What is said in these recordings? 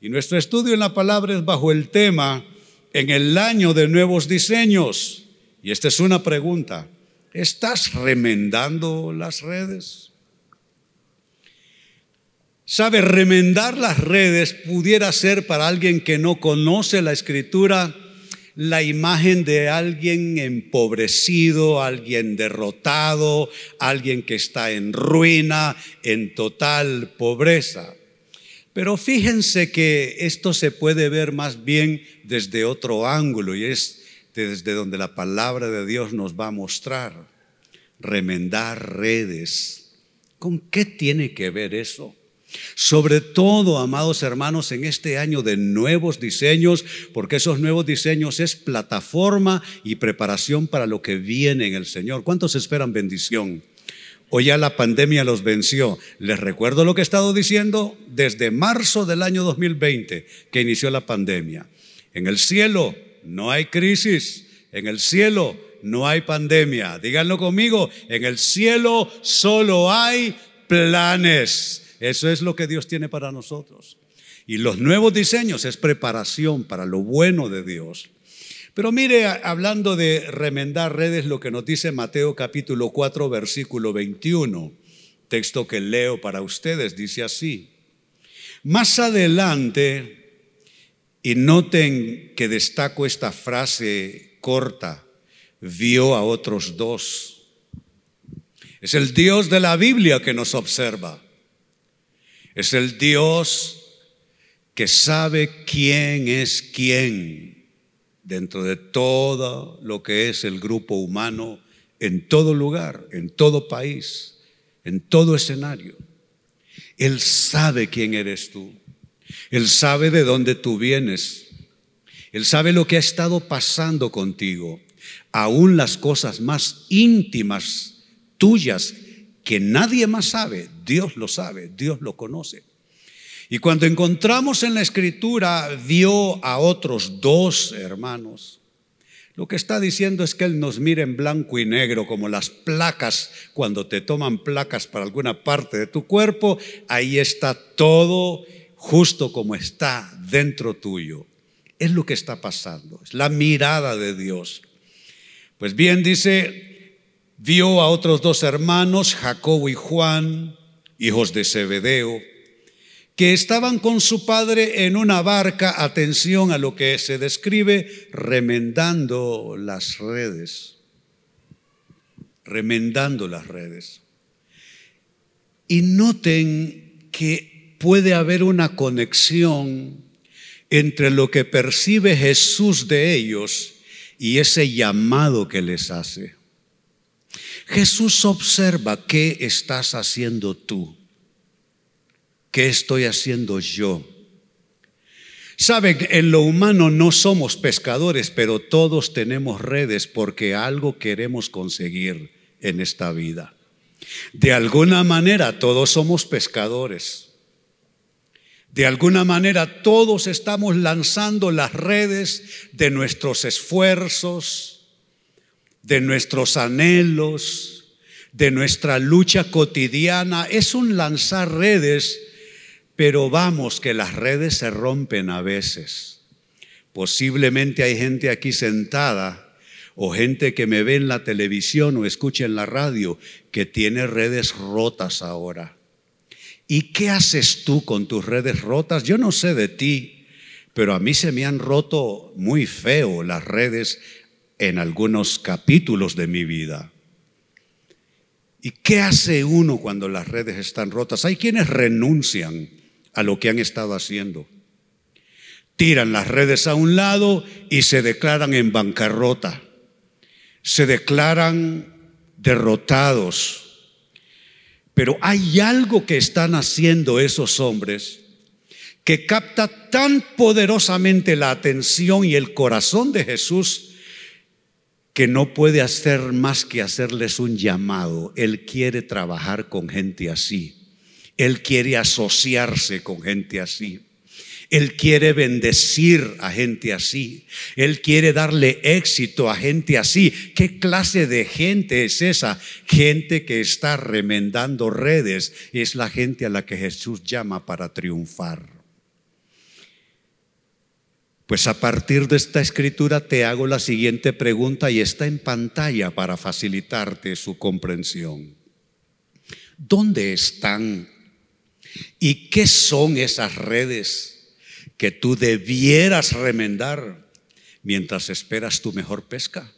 Y nuestro estudio en la palabra es bajo el tema en el año de nuevos diseños. Y esta es una pregunta. ¿Estás remendando las redes? Sabe, remendar las redes pudiera ser para alguien que no conoce la escritura la imagen de alguien empobrecido, alguien derrotado, alguien que está en ruina, en total pobreza. Pero fíjense que esto se puede ver más bien desde otro ángulo y es desde donde la palabra de Dios nos va a mostrar. Remendar redes. ¿Con qué tiene que ver eso? Sobre todo, amados hermanos, en este año de nuevos diseños, porque esos nuevos diseños es plataforma y preparación para lo que viene en el Señor. ¿Cuántos esperan bendición? O ya la pandemia los venció. Les recuerdo lo que he estado diciendo desde marzo del año 2020, que inició la pandemia. En el cielo no hay crisis, en el cielo no hay pandemia. Díganlo conmigo, en el cielo solo hay planes. Eso es lo que Dios tiene para nosotros. Y los nuevos diseños es preparación para lo bueno de Dios. Pero mire, hablando de remendar redes, lo que nos dice Mateo capítulo 4, versículo 21, texto que leo para ustedes, dice así. Más adelante, y noten que destaco esta frase corta, vio a otros dos. Es el Dios de la Biblia que nos observa. Es el Dios que sabe quién es quién dentro de todo lo que es el grupo humano en todo lugar, en todo país, en todo escenario. Él sabe quién eres tú. Él sabe de dónde tú vienes. Él sabe lo que ha estado pasando contigo. Aún las cosas más íntimas tuyas que nadie más sabe, Dios lo sabe, Dios lo conoce. Y cuando encontramos en la escritura, vio a otros dos hermanos. Lo que está diciendo es que Él nos mira en blanco y negro, como las placas, cuando te toman placas para alguna parte de tu cuerpo, ahí está todo justo como está dentro tuyo. Es lo que está pasando, es la mirada de Dios. Pues bien, dice, vio a otros dos hermanos, Jacobo y Juan, hijos de Zebedeo, que estaban con su padre en una barca, atención a lo que se describe, remendando las redes, remendando las redes. Y noten que puede haber una conexión entre lo que percibe Jesús de ellos y ese llamado que les hace. Jesús observa qué estás haciendo tú, qué estoy haciendo yo. Saben, en lo humano no somos pescadores, pero todos tenemos redes porque algo queremos conseguir en esta vida. De alguna manera todos somos pescadores. De alguna manera todos estamos lanzando las redes de nuestros esfuerzos, de nuestros anhelos, de nuestra lucha cotidiana. Es un lanzar redes, pero vamos que las redes se rompen a veces. Posiblemente hay gente aquí sentada o gente que me ve en la televisión o escucha en la radio que tiene redes rotas ahora. ¿Y qué haces tú con tus redes rotas? Yo no sé de ti, pero a mí se me han roto muy feo las redes en algunos capítulos de mi vida. ¿Y qué hace uno cuando las redes están rotas? Hay quienes renuncian a lo que han estado haciendo. Tiran las redes a un lado y se declaran en bancarrota. Se declaran derrotados. Pero hay algo que están haciendo esos hombres que capta tan poderosamente la atención y el corazón de Jesús que no puede hacer más que hacerles un llamado. Él quiere trabajar con gente así. Él quiere asociarse con gente así. Él quiere bendecir a gente así. Él quiere darle éxito a gente así. ¿Qué clase de gente es esa? Gente que está remendando redes. Es la gente a la que Jesús llama para triunfar. Pues a partir de esta escritura te hago la siguiente pregunta y está en pantalla para facilitarte su comprensión. ¿Dónde están? ¿Y qué son esas redes que tú debieras remendar mientras esperas tu mejor pesca?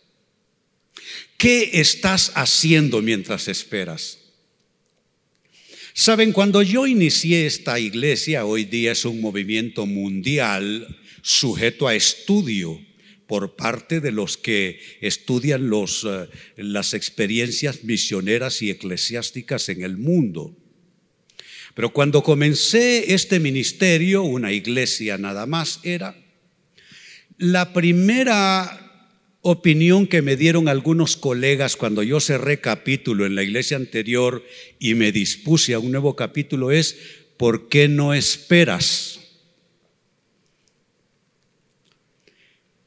¿Qué estás haciendo mientras esperas? Saben, cuando yo inicié esta iglesia, hoy día es un movimiento mundial sujeto a estudio por parte de los que estudian eh, las experiencias misioneras y eclesiásticas en el mundo. Pero cuando comencé este ministerio, una iglesia nada más era, la primera opinión que me dieron algunos colegas cuando yo cerré capítulo en la iglesia anterior y me dispuse a un nuevo capítulo es, ¿por qué no esperas?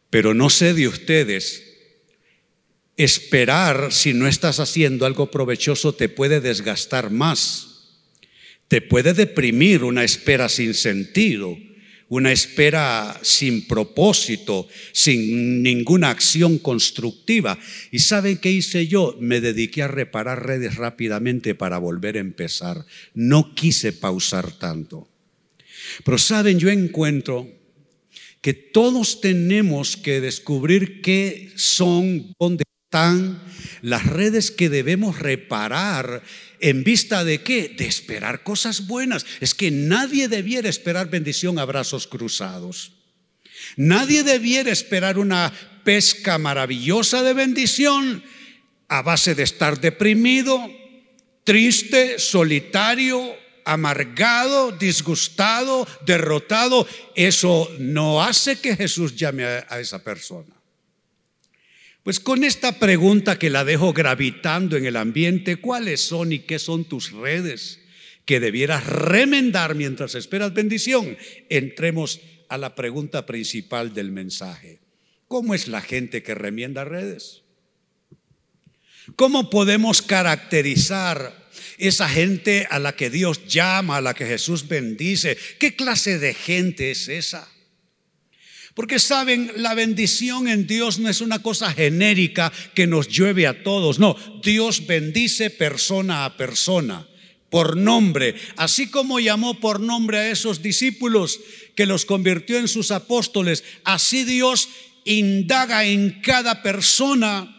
Pero no sé de ustedes, esperar si no estás haciendo algo provechoso te puede desgastar más, te puede deprimir una espera sin sentido, una espera sin propósito, sin ninguna acción constructiva. ¿Y saben qué hice yo? Me dediqué a reparar redes rápidamente para volver a empezar. No quise pausar tanto. Pero saben, yo encuentro que todos tenemos que descubrir qué son, dónde están las redes que debemos reparar en vista de qué? De esperar cosas buenas. Es que nadie debiera esperar bendición a brazos cruzados. Nadie debiera esperar una pesca maravillosa de bendición a base de estar deprimido, triste, solitario, amargado, disgustado, derrotado, eso no hace que Jesús llame a, esa persona. Pues con esta pregunta que la dejo gravitando en el ambiente, ¿cuáles son y qué son tus redes que debieras remendar mientras esperas bendición? Entremos a la pregunta principal del mensaje. ¿Cómo es la gente que remienda redes? ¿Cómo podemos caracterizar esa gente a la que Dios llama, a la que Jesús bendice. ¿Qué clase de gente es esa? Porque saben, la bendición en Dios no es una cosa genérica que nos llueve a todos. No, Dios bendice persona a persona, por nombre. Así como llamó por nombre a esos discípulos que los convirtió en sus apóstoles, así Dios indaga en cada persona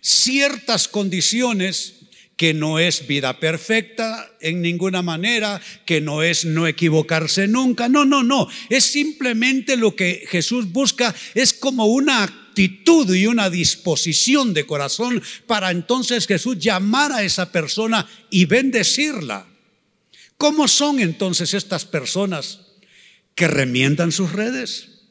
ciertas condiciones que no es vida perfecta en ninguna manera, que no es no equivocarse nunca. No, no, no. Es simplemente lo que Jesús busca, es como una actitud y una disposición de corazón para entonces Jesús llamar a esa persona y bendecirla. ¿Cómo son entonces estas personas que remiendan sus redes?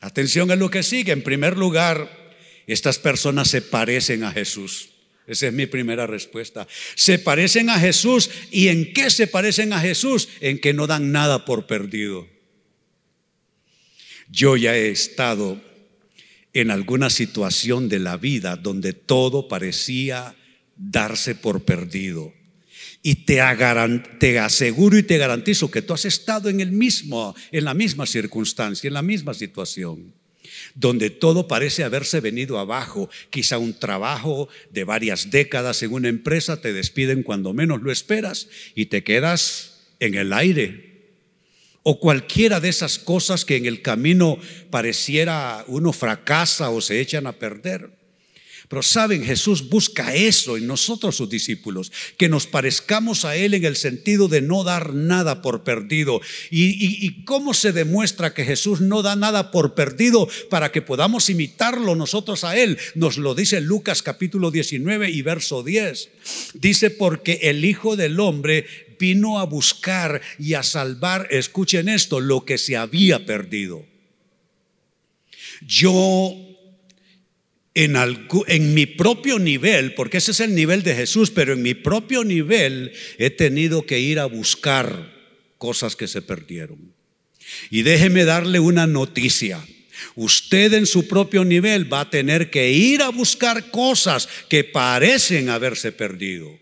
Atención a lo que sigue. En primer lugar, estas personas se parecen a Jesús. Esa es mi primera respuesta. Se parecen a Jesús. ¿Y en qué se parecen a Jesús? En que no dan nada por perdido. Yo ya he estado en alguna situación de la vida donde todo parecía darse por perdido. Y te, aseguro y te garantizo que tú has estado en el mismo, en la misma circunstancia, en la misma situación donde todo parece haberse venido abajo. Quizá un trabajo de varias décadas en una empresa te despiden cuando menos lo esperas y te quedas en el aire. O cualquiera de esas cosas que en el camino pareciera uno fracasa o se echan a perder. Pero saben, Jesús busca eso en nosotros sus discípulos, que nos parezcamos a Él en el sentido de no dar nada por perdido. ¿Y, cómo se demuestra que Jesús no da nada por perdido para que podamos imitarlo nosotros a Él? Nos lo dice Lucas capítulo 19 y verso 10. Dice, porque el Hijo del Hombre vino a buscar y a salvar, escuchen esto, lo que se había perdido. Yo en, mi propio nivel, porque ese es el nivel de Jesús, pero en mi propio nivel he tenido que ir a buscar cosas que se perdieron. Y déjeme darle una noticia. Usted en su propio nivel va a tener que ir a buscar cosas que parecen haberse perdido.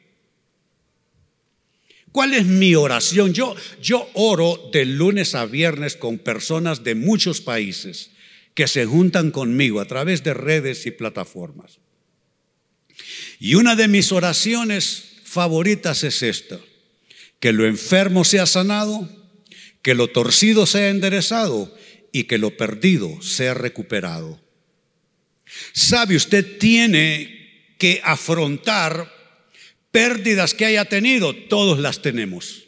¿Cuál es mi oración? Yo, yo oro de lunes a viernes con personas de muchos países que se juntan conmigo a través de redes y plataformas. Y una de mis oraciones favoritas es esta, que lo enfermo sea sanado, que lo torcido sea enderezado y que lo perdido sea recuperado. Sabe, usted tiene que afrontar pérdidas que haya tenido, todos las tenemos,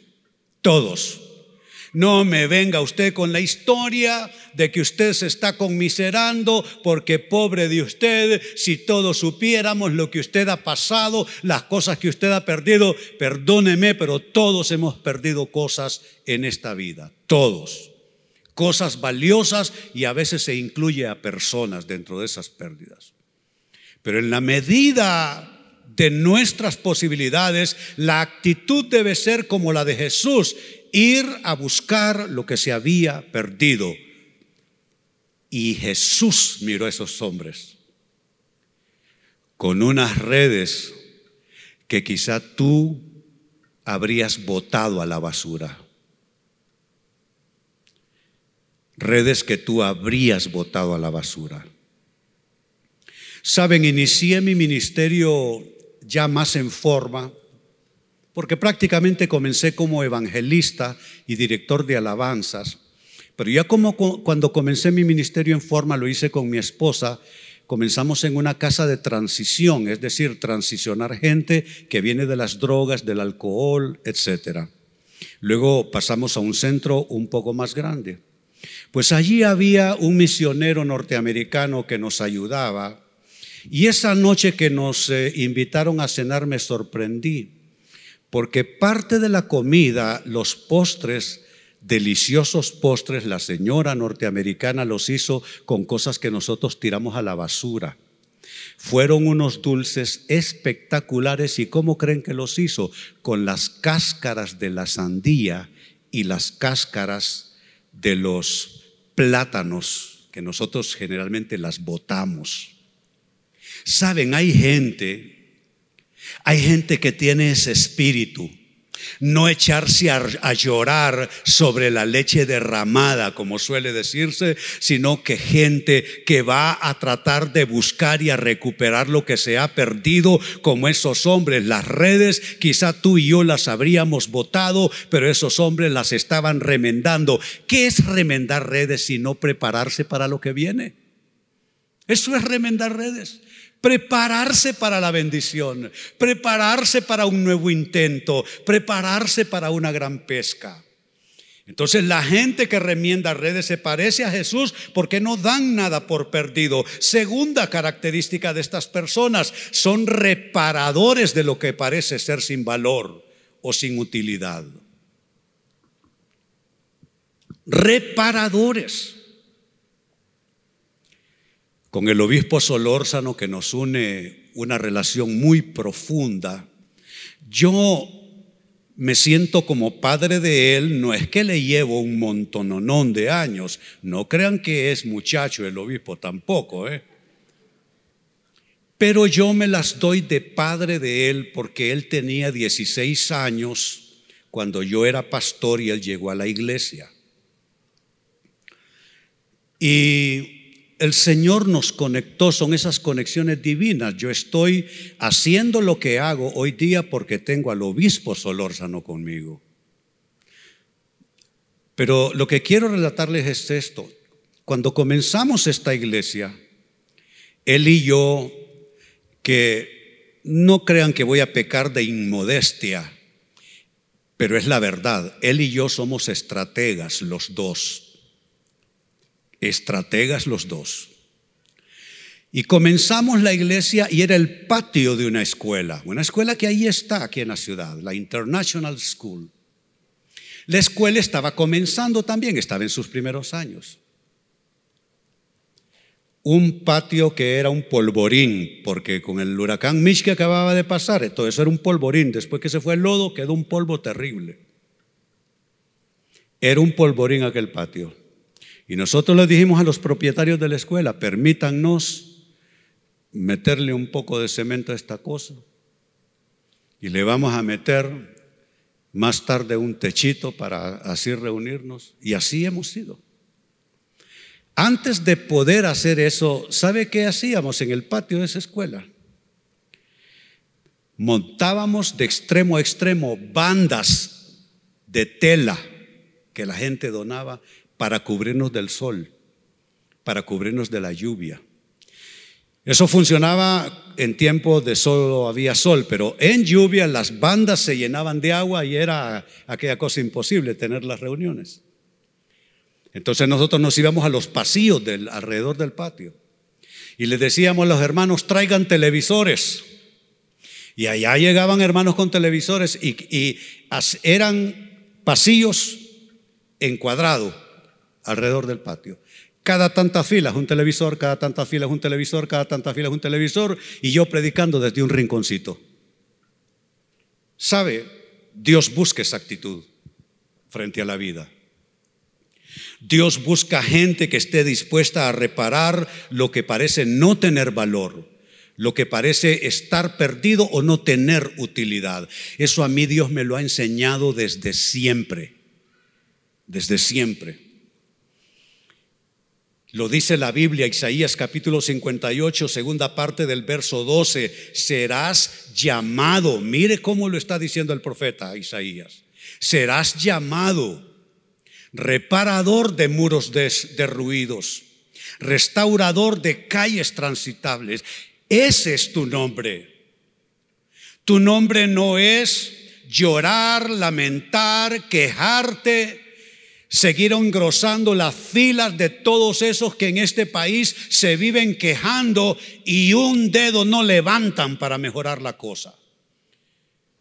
todos. No me venga usted con la historia de que usted se está conmiserando porque pobre de usted, si todos supiéramos lo que usted ha pasado, las cosas que usted ha perdido, perdóneme, pero todos hemos perdido cosas en esta vida, todos. Cosas valiosas y a veces se incluye a personas dentro de esas pérdidas. Pero en la medida de nuestras posibilidades, la actitud debe ser como la de Jesús, ir a buscar lo que se había perdido. Y Jesús miró a esos hombres con unas redes que quizá tú habrías botado a la basura. Redes que tú habrías botado a la basura. Saben, inicié mi ministerio ya más en forma, porque prácticamente comencé como evangelista y director de alabanzas, pero ya como cuando comencé mi ministerio en forma lo hice con mi esposa, comenzamos en una casa de transición, es decir, transicionar gente que viene de las drogas, del alcohol, etc. Luego pasamos a un centro un poco más grande. Pues allí había un misionero norteamericano que nos ayudaba y esa noche que nos eh, invitaron a cenar me sorprendí, porque parte de la comida, los postres, deliciosos postres, la señora norteamericana los hizo con cosas que nosotros tiramos a la basura. Fueron unos dulces espectaculares y ¿cómo creen que los hizo? Con las cáscaras de la sandía y las cáscaras de los plátanos que nosotros generalmente las botamos. Saben, hay gente, hay gente que tiene ese espíritu. No echarse a, llorar sobre la leche derramada, como suele decirse, sino que gente que va a tratar de buscar y a recuperar lo que se ha perdido, como esos hombres. Las redes, quizá tú y yo las habríamos botado, pero esos hombres las estaban remendando. ¿Qué es remendar redes sino prepararse para lo que viene? Eso es remendar redes prepararse para la bendición, prepararse para un nuevo intento, prepararse para una gran pesca. Entonces la gente que remienda redes se parece a Jesús porque no dan nada por perdido. Segunda característica de estas personas, son reparadores de lo que parece ser sin valor o sin utilidad. Reparadores con el obispo Solórzano que nos une una relación muy profunda, yo me siento como padre de él, no es que le llevo un montononón de años, no crean que es muchacho el obispo tampoco, ¿eh? Pero yo me las doy de padre de él porque él tenía 16 años cuando yo era pastor y él llegó a la iglesia. Y el Señor nos conectó, son esas conexiones divinas. Yo estoy haciendo lo que hago hoy día porque tengo al obispo Solórzano conmigo. Pero lo que quiero relatarles es esto. Cuando comenzamos esta iglesia, él y yo, que no crean que voy a pecar de inmodestia, pero es la verdad, él y yo somos estrategas los dos estrategas los dos. Y comenzamos la iglesia y era el patio de una escuela, una escuela que ahí está, aquí en la ciudad, la International School. La escuela estaba comenzando también, estaba en sus primeros años. Un patio que era un polvorín, porque con el huracán Mitch que acababa de pasar, todo eso era un polvorín. Después que se fue el lodo, quedó un polvo terrible. Era un polvorín aquel patio. Y nosotros le dijimos a los propietarios de la escuela, permítannos meterle un poco de cemento a esta cosa. Y le vamos a meter más tarde un techito para así reunirnos y así hemos sido. Antes de poder hacer eso, ¿sabe qué hacíamos en el patio de esa escuela? Montábamos de extremo a extremo bandas de tela que la gente donaba para cubrirnos del sol, para cubrirnos de la lluvia. Eso funcionaba en tiempo de solo había sol, pero en lluvia las bandas se llenaban de agua y era aquella cosa imposible tener las reuniones. Entonces nosotros nos íbamos a los pasillos del, alrededor del patio y les decíamos a los hermanos, traigan televisores. Y allá llegaban hermanos con televisores y, y eran pasillos encuadrados alrededor del patio. Cada tantas filas un televisor, cada tantas filas un televisor, cada tantas filas un televisor y yo predicando desde un rinconcito. ¿Sabe? Dios busca esa actitud frente a la vida. Dios busca gente que esté dispuesta a reparar lo que parece no tener valor, lo que parece estar perdido o no tener utilidad. Eso a mí Dios me lo ha enseñado desde siempre, desde siempre. Lo dice la Biblia, Isaías capítulo 58, segunda parte del verso 12, serás llamado. Mire cómo lo está diciendo el profeta Isaías. Serás llamado reparador de muros derruidos, restaurador de calles transitables. Ese es tu nombre. Tu nombre no es llorar, lamentar, quejarte, seguir engrosando las filas de todos esos que en este país se viven quejando y un dedo no levantan para mejorar la cosa.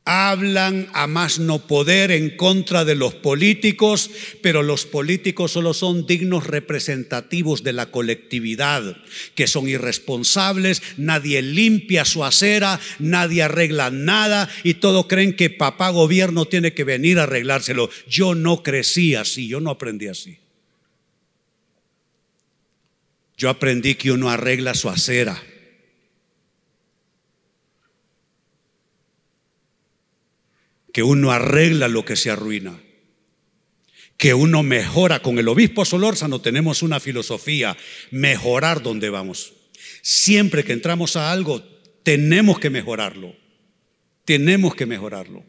Hablan a más no poder en contra de los políticos, pero los políticos solo son dignos representativos de la colectividad, que son irresponsables, nadie limpia su acera, nadie arregla nada y todos creen que papá gobierno tiene que venir a arreglárselo. Yo no crecí así, yo no aprendí así. Yo aprendí que uno arregla su acera que uno arregla lo que se arruina, que uno mejora. Con el obispo Solórzano tenemos una filosofía, mejorar donde vamos. Siempre que entramos a algo, tenemos que mejorarlo. Tenemos que mejorarlo.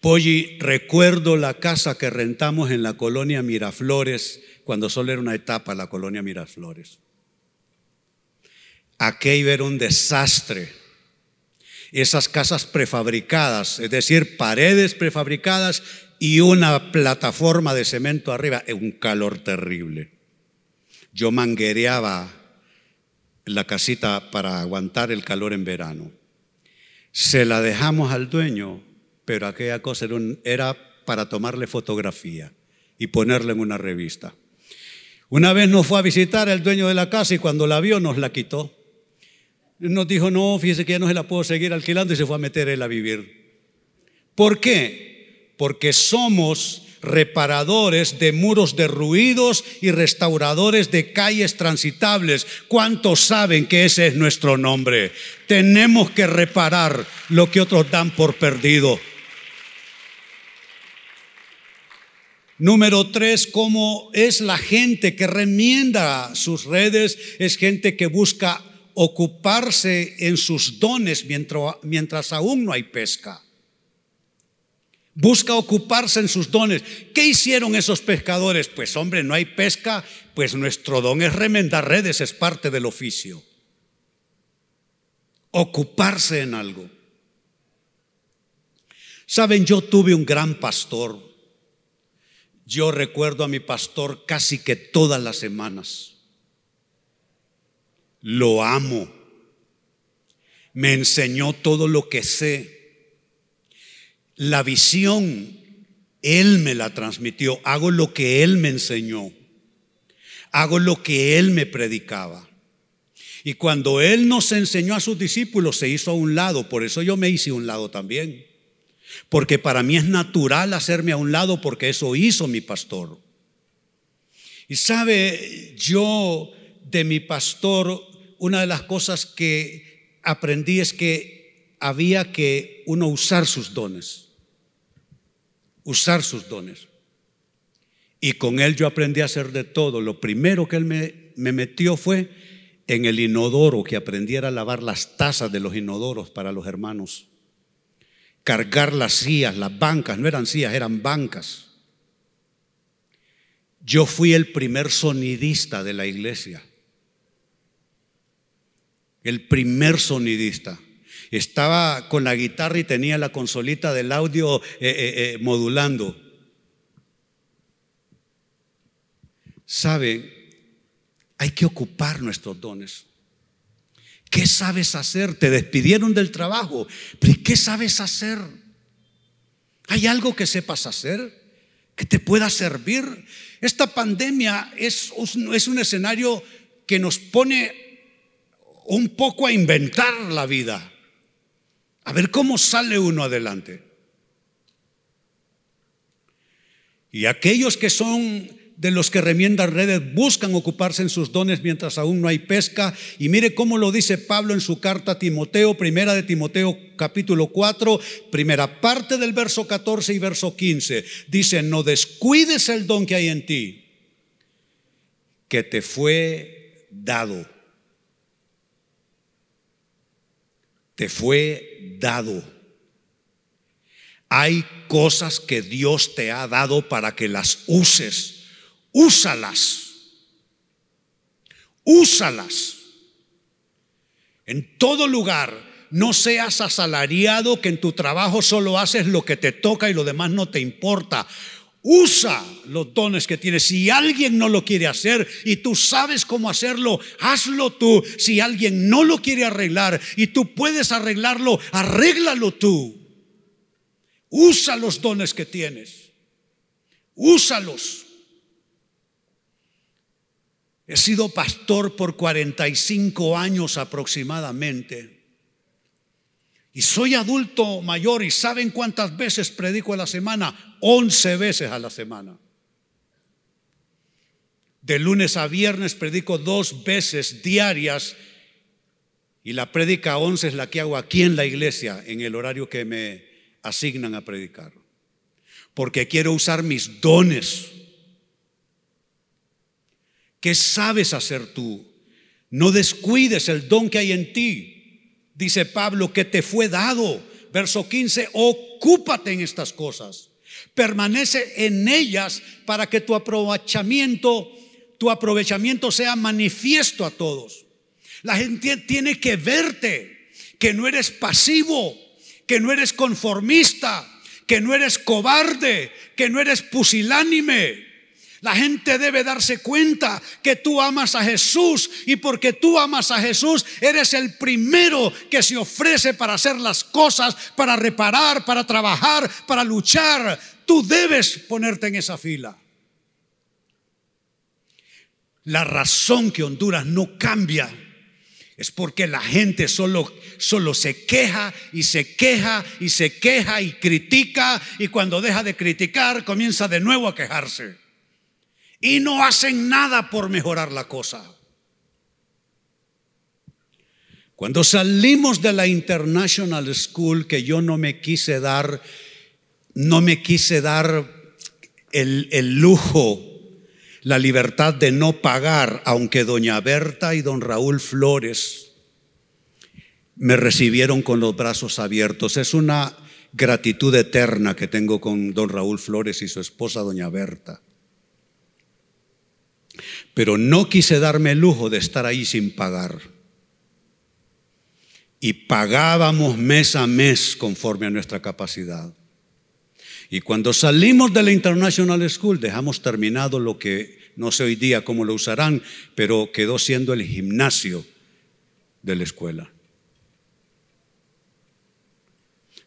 Polly, recuerdo la casa que rentamos en la colonia Miraflores, cuando solo era una etapa la colonia Miraflores. Aquello era un desastre esas casas prefabricadas, es decir, paredes prefabricadas y una plataforma de cemento arriba, un calor terrible. Yo manguereaba la casita para aguantar el calor en verano. Se la dejamos al dueño, pero aquella cosa era, para tomarle fotografía y ponerla en una revista. Una vez nos fue a visitar el dueño de la casa y cuando la vio nos la quitó nos dijo, no, fíjese que ya no se la puedo seguir alquilando y se fue a meter él a vivir. ¿Por qué? Porque somos reparadores de muros derruidos y restauradores de calles transitables. ¿Cuántos saben que ese es nuestro nombre? Tenemos que reparar lo que otros dan por perdido. Número tres, cómo es la gente que remienda sus redes, es gente que busca ocuparse en sus dones mientras, mientras aún no hay pesca. Busca ocuparse en sus dones. ¿Qué hicieron esos pescadores? Pues hombre, no hay pesca, pues nuestro don es remendar redes, es parte del oficio. Ocuparse en algo. Saben, yo tuve un gran pastor. Yo recuerdo a mi pastor casi que todas las semanas lo amo. Me enseñó todo lo que sé. La visión, Él me la transmitió. Hago lo que Él me enseñó. Hago lo que Él me predicaba. Y cuando Él nos enseñó a sus discípulos, se hizo a un lado. Por eso yo me hice a un lado también. Porque para mí es natural hacerme a un lado porque eso hizo mi pastor. Y sabe, yo de mi pastor una de las cosas que aprendí es que había que uno usar sus dones. usar sus dones. Y con él yo aprendí a hacer de todo. Lo primero que él me, me metió fue en el inodoro, que aprendiera a lavar las tazas de los inodoros para los hermanos. Cargar las sillas, las bancas, no eran sillas, eran bancas. Yo fui el primer sonidista de la iglesia. El primer sonidista. Estaba con la guitarra y tenía la consolita del audio eh, eh, eh, modulando. Sabe, hay que ocupar nuestros dones. ¿Qué sabes hacer? Te despidieron del trabajo, pero ¿qué sabes hacer? ¿Hay algo que sepas hacer? ¿Que te pueda servir? Esta pandemia es, es un escenario que nos pone un poco a inventar la vida, a ver cómo sale uno adelante. Y aquellos que son de los que remiendan redes buscan ocuparse en sus dones mientras aún no hay pesca. Y mire cómo lo dice Pablo en su carta a Timoteo, primera de Timoteo capítulo 4, primera parte del verso 14 y verso 15. Dice, no descuides el don que hay en ti, que te fue dado. Te fue dado. Hay cosas que Dios te ha dado para que las uses úsalas. Úsalas. En todo lugar, no seas asalariado que en tu trabajo solo haces lo que te toca y lo demás no te importa. Usa los dones que tienes. Si alguien no lo quiere hacer y tú sabes cómo hacerlo, hazlo tú. Si alguien no lo quiere arreglar y tú puedes arreglarlo, arréglalo tú. Usa los dones que tienes. Úsalos. He sido pastor por 45 años aproximadamente. Y soy adulto mayor y ¿saben cuántas veces predico a la semana? 11 veces a la semana. De lunes a viernes predico dos veces diarias y la prédica 11 es la que hago aquí en la iglesia en el horario que me asignan a predicar. Porque quiero usar mis dones ¿Qué sabes hacer tú? No descuides el don que hay en ti. Dice Pablo que te fue dado. Verso 15, ocúpate en estas cosas. Permanece en ellas para que tu aprovechamiento, tu aprovechamiento sea manifiesto a todos. La gente tiene que verte, que no eres pasivo, que no eres conformista, que no eres cobarde, que no eres pusilánime, la gente debe darse cuenta que tú amas a Jesús y porque tú amas a Jesús eres el primero que se ofrece para hacer las cosas, para reparar, para trabajar, para luchar. Tú debes ponerte en esa fila. La razón que Honduras no cambia es porque la gente solo, solo se queja y se queja y se queja y critica y cuando deja de criticar comienza de nuevo a quejarse y no hacen nada por mejorar la cosa. Cuando salimos de la International School, que yo no me quise dar, no me quise dar el, el lujo, la libertad de no pagar, aunque doña Berta y don Raúl Flores me recibieron con los brazos abiertos. Es una gratitud eterna que tengo con don Raúl Flores y su esposa doña Berta. Pero no quise darme el lujo de estar ahí sin pagar. Y pagábamos mes a mes conforme a nuestra capacidad. Y cuando salimos de la International School dejamos terminado lo que no sé hoy día cómo lo usarán, pero quedó siendo el gimnasio de la escuela.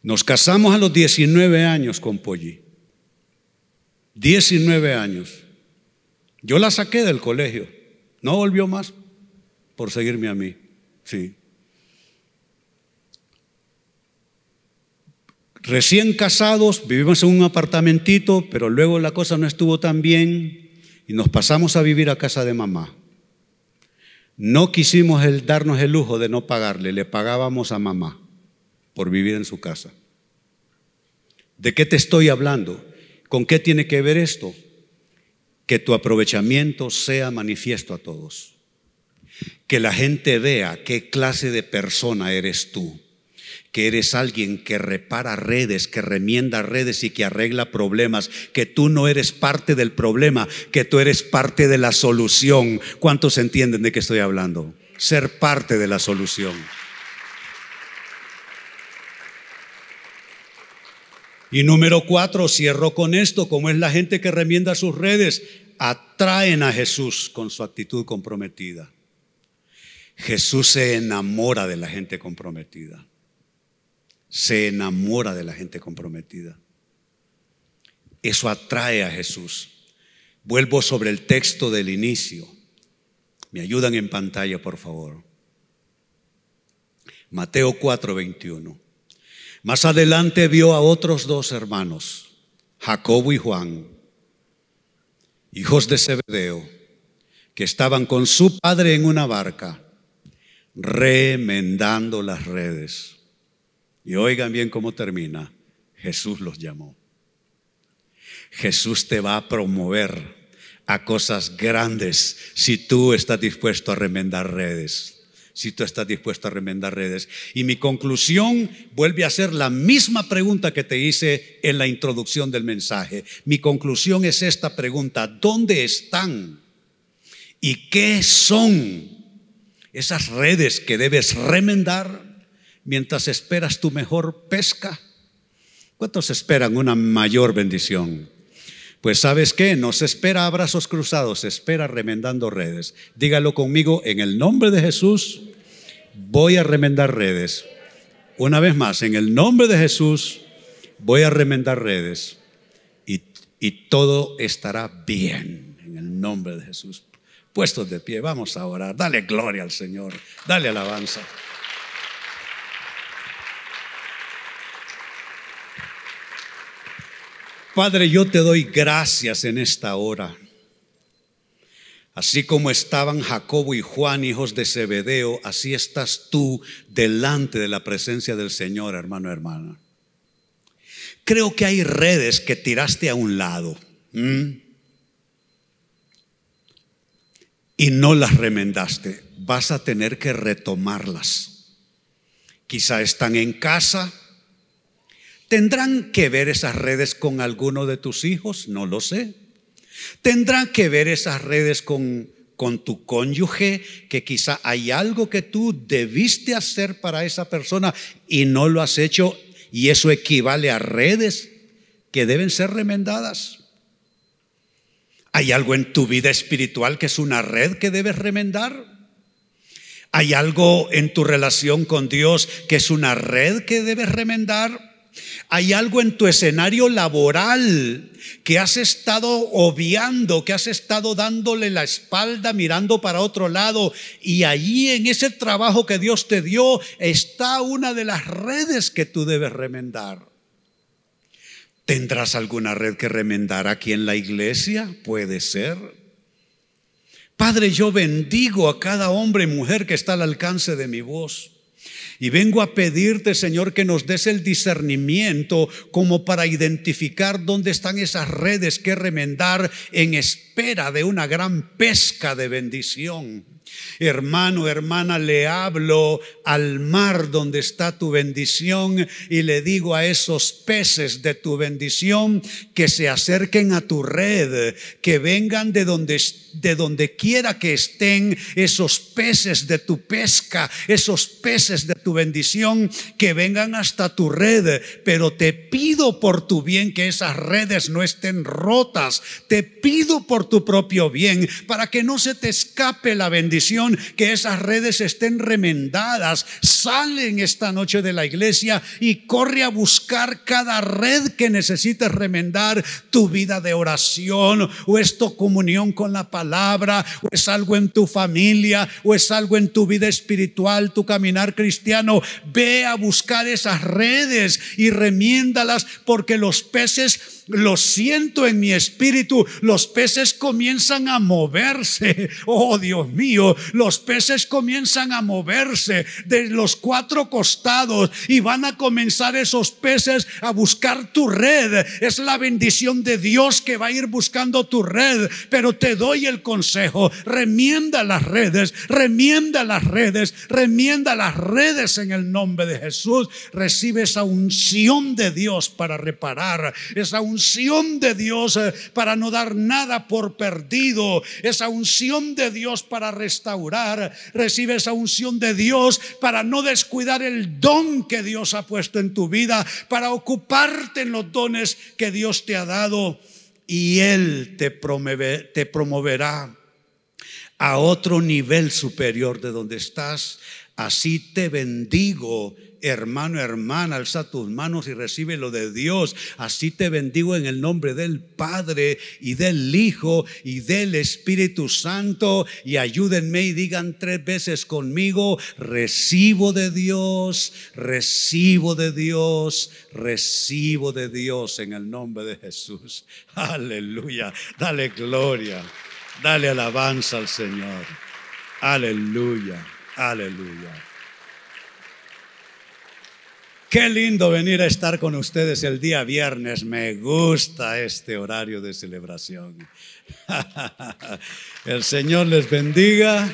Nos casamos a los 19 años con Polly. 19 años. Yo la saqué del colegio. No volvió más por seguirme a mí. Sí. Recién casados, vivimos en un apartamentito, pero luego la cosa no estuvo tan bien y nos pasamos a vivir a casa de mamá. No quisimos el, darnos el lujo de no pagarle, le pagábamos a mamá por vivir en su casa. ¿De qué te estoy hablando? ¿Con qué tiene que ver esto? Que tu aprovechamiento sea manifiesto a todos. Que la gente vea qué clase de persona eres tú que eres alguien que repara redes, que remienda redes y que arregla problemas, que tú no eres parte del problema, que tú eres parte de la solución. ¿Cuántos entienden de qué estoy hablando? Ser parte de la solución. Y número cuatro, cierro con esto, como es la gente que remienda sus redes, atraen a Jesús con su actitud comprometida. Jesús se enamora de la gente comprometida se enamora de la gente comprometida. Eso atrae a Jesús. Vuelvo sobre el texto del inicio. Me ayudan en pantalla, por favor. Mateo 4:21. Más adelante vio a otros dos hermanos, Jacobo y Juan, hijos de Zebedeo, que estaban con su padre en una barca, remendando las redes. Y oigan bien cómo termina. Jesús los llamó. Jesús te va a promover a cosas grandes si tú estás dispuesto a remendar redes. Si tú estás dispuesto a remendar redes. Y mi conclusión vuelve a ser la misma pregunta que te hice en la introducción del mensaje. Mi conclusión es esta pregunta. ¿Dónde están? ¿Y qué son esas redes que debes remendar? mientras esperas tu mejor pesca? ¿Cuántos esperan una mayor bendición? Pues sabes qué, no se espera abrazos cruzados, se espera remendando redes. Dígalo conmigo, en el nombre de Jesús voy a remendar redes. Una vez más, en el nombre de Jesús voy a remendar redes y, y todo estará bien en el nombre de Jesús. Puestos de pie, vamos a orar. Dale gloria al Señor, dale alabanza. Padre, yo te doy gracias en esta hora. Así como estaban Jacobo y Juan, hijos de Zebedeo, así estás tú delante de la presencia del Señor, hermano, hermana. Creo que hay redes que tiraste a un lado y no las remendaste. Vas a tener que retomarlas. Quizá están en casa, ¿Tendrán que ver esas redes con alguno de tus hijos? No lo sé. ¿Tendrán que ver esas redes con, con tu cónyuge? Que quizá hay algo que tú debiste hacer para esa persona y no lo has hecho y eso equivale a redes que deben ser remendadas. ¿Hay algo en tu vida espiritual que es una red que debes remendar? ¿Hay algo en tu relación con Dios que es una red que debes remendar? Hay algo en tu escenario laboral que has estado obviando, que has estado dándole la espalda, mirando para otro lado. Y allí en ese trabajo que Dios te dio está una de las redes que tú debes remendar. ¿Tendrás alguna red que remendar aquí en la iglesia? Puede ser. Padre, yo bendigo a cada hombre y mujer que está al alcance de mi voz. Y vengo a pedirte, Señor, que nos des el discernimiento como para identificar dónde están esas redes que remendar en espera de una gran pesca de bendición. Hermano, hermana, le hablo al mar donde está tu bendición y le digo a esos peces de tu bendición que se acerquen a tu red, que vengan de donde, de donde quiera que estén esos peces de tu pesca, esos peces de tu bendición, que vengan hasta tu red. Pero te pido por tu bien que esas redes no estén rotas. Te pido por tu propio bien para que no se te escape la bendición que esas redes estén remendadas. Salen esta noche de la iglesia y corre a buscar cada red que necesites remendar, tu vida de oración, o es tu comunión con la palabra, o es algo en tu familia, o es algo en tu vida espiritual, tu caminar cristiano. Ve a buscar esas redes y remiéndalas porque los peces lo siento en mi espíritu, los peces comienzan a moverse. Oh Dios mío, los peces comienzan a moverse de los cuatro costados y van a comenzar esos peces a buscar tu red. Es la bendición de Dios que va a ir buscando tu red, pero te doy el consejo, remienda las redes, remienda las redes, remienda las redes en el nombre de Jesús. Recibe esa unción de Dios para reparar, esa unción de Dios eh, para no dar nada por perdido, esa unción de Dios para restaurar, recibe esa unción de Dios para no descuidar el don que Dios ha puesto en tu vida, para ocuparte en los dones que Dios te ha dado. Y Él te, te promoverá a otro nivel superior de donde estás. Así te bendigo hermano, hermana, alza tus manos y recibe lo de Dios. Así te bendigo en el nombre del Padre y del Hijo y del Espíritu Santo. Y ayúdenme y digan tres veces conmigo, recibo de Dios, recibo de Dios, recibo de Dios en el nombre de Jesús. Aleluya. Dale gloria. Dale alabanza al Señor. Aleluya. Aleluya. Qué lindo venir a estar con ustedes el día viernes. Me gusta este horario de celebración. El Señor les bendiga.